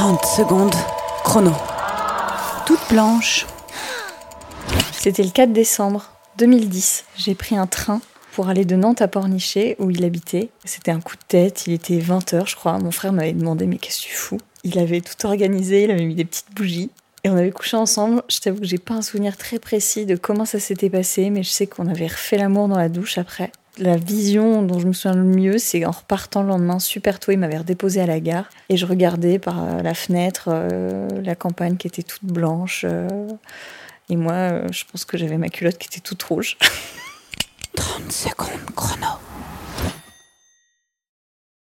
30 secondes, chrono. Toute blanche. C'était le 4 décembre 2010. J'ai pris un train pour aller de Nantes à Pornichet, où il habitait. C'était un coup de tête, il était 20h, je crois. Mon frère m'avait demandé Mais qu'est-ce que tu fous? Il avait tout organisé, il avait mis des petites bougies. Et on avait couché ensemble. Je t'avoue que j'ai pas un souvenir très précis de comment ça s'était passé, mais je sais qu'on avait refait l'amour dans la douche après. La vision dont je me souviens le mieux, c'est en repartant le lendemain super tôt, il m'avait redéposé à la gare et je regardais par euh, la fenêtre euh, la campagne qui était toute blanche. euh, et moi, je pense que j'avais ma culotte qui était toute rouge. 30 secondes, chrono.